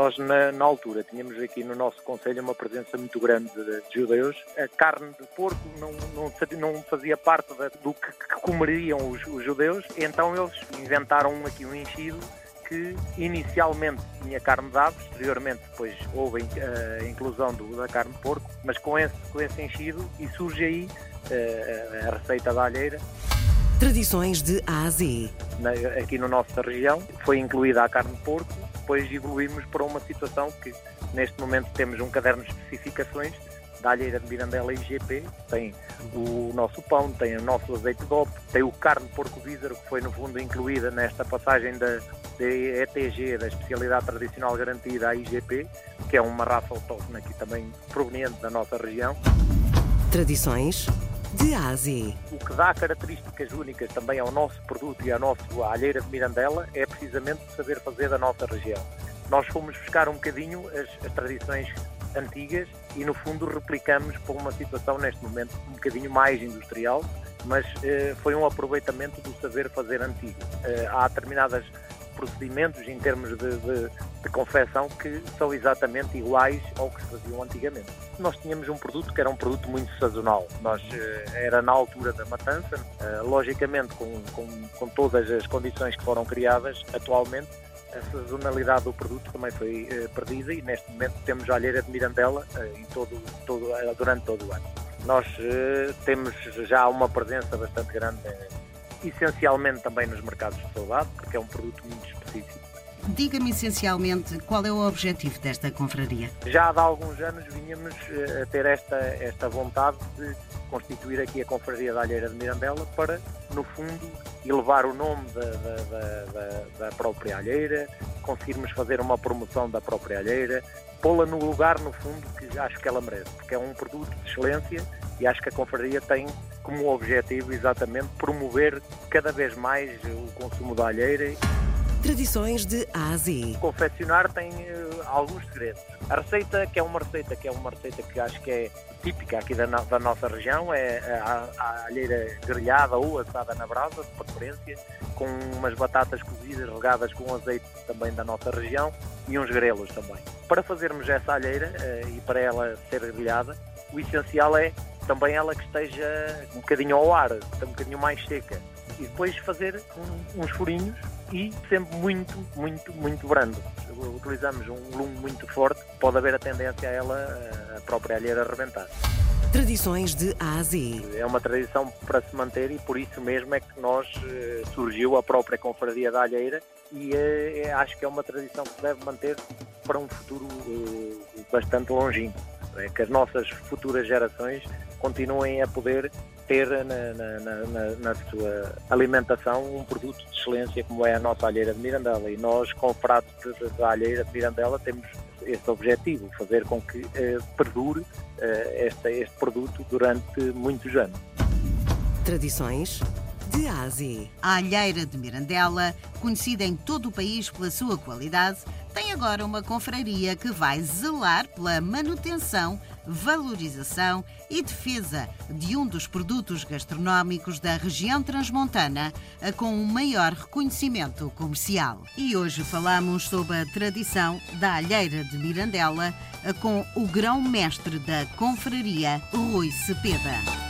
Nós, na, na, altura, tínhamos aqui no nosso Conselho uma presença muito grande de, de judeus. A carne de porco não, não, não fazia parte do que, que comeriam os, os, judeus, então eles inventaram aqui um enchido que inicialmente tinha carne de ave, posteriormente depois houve a inclusão do, da carne de porco, mas com esse, com esse enchido e surge aí uh, a receita da alheira. Tradições de A a Z. Na, aqui na nossa região foi incluída a carne de porco, depois evoluímos para uma situação que neste momento temos um caderno de especificações da alheira de Mirandela IGP, tem o nosso pão, tem o nosso azeite de opo, tem o carne porco vísero, que foi no fundo incluída nesta passagem da, da ETG, da especialidade tradicional garantida à IGP, que é uma raça autóctone aqui também proveniente da nossa região. Tradições de Ásia. O que dá características únicas também ao nosso produto e à nossa alheira de Mirandela é precisamente saber fazer da nossa região. Nós fomos buscar um bocadinho as, as tradições antigas e no fundo replicamos para uma situação neste momento um bocadinho mais industrial, mas eh, foi um aproveitamento do saber fazer antigo. Eh, há determinados procedimentos em termos de, de, de, confecção que são exatamente iguais ao que se faziam antigamente. Nós tínhamos um produto que era um produto muito sazonal. Nós eh, era na altura da matança, eh, logicamente com, com, com todas as condições que foram criadas atualmente a sazonalidade do produto também foi eh, perdida e neste momento temos a alheira de Mirandela eh, todo, todo, eh, durante todo o ano. Nós temos já uma presença bastante grande, essencialmente também nos mercados de saudade, porque é um produto muito específico. Diga-me essencialmente qual é o objetivo desta confraria. Já há alguns anos vinhamos a ter esta, esta vontade de constituir aqui a Confraria da Alheira de Mirandela para, no fundo, elevar o nome da, da, da, da própria alheira, conseguirmos fazer uma promoção da própria alheira, pô-la no lugar, no fundo, que acho que ela merece, porque é um produto de excelência e acho que a Confraria tem como objetivo exatamente promover cada vez mais o consumo da alheira. Tradições de Ásia. Confeccionar tem uh, alguns segredos. A receita, que é uma receita que é uma receita que acho que é típica aqui da, no, da nossa região, é a, a, alheira grelhada ou assada na brasa, de preferência, com umas batatas cozidas regadas com azeite também da nossa região e uns grelos também. Para fazermos essa alheira uh, e para ela ser grelhada, o essencial é também ela que esteja um bocadinho ao ar, um bocadinho mais seca. E depois fazer um, uns furinhos e sempre muito, muito, muito brando. Utilizamos um lume muito forte, pode haver a tendência a ela, a própria alheira, arrebentar. Tradições de A a Z. É uma tradição para se manter e por isso mesmo é que nós eh, surgiu a própria Confraria da Alheira e é, é, acho que é uma tradição que se deve manter para um futuro eh, bastante longínquo. É que as nossas futuras gerações continuem a poder ter na, na, na, na, sua alimentação um produto de excelência como é a nossa alheira de Mirandela. E nós, com o prato da alheira de Mirandela, temos este objetivo, fazer com que eh, perdure eh, este, este produto durante muitos anos. Tradições de Ásia. A alheira de Mirandela, conhecida em todo o país pela sua qualidade, tem agora uma confraria que vai zelar pela manutenção, valorização e defesa de um dos produtos gastronómicos da região transmontana com um maior reconhecimento comercial. E hoje falamos sobre a tradição da alheira de Mirandela com o grão-mestre da confraria, Rui Cepeda.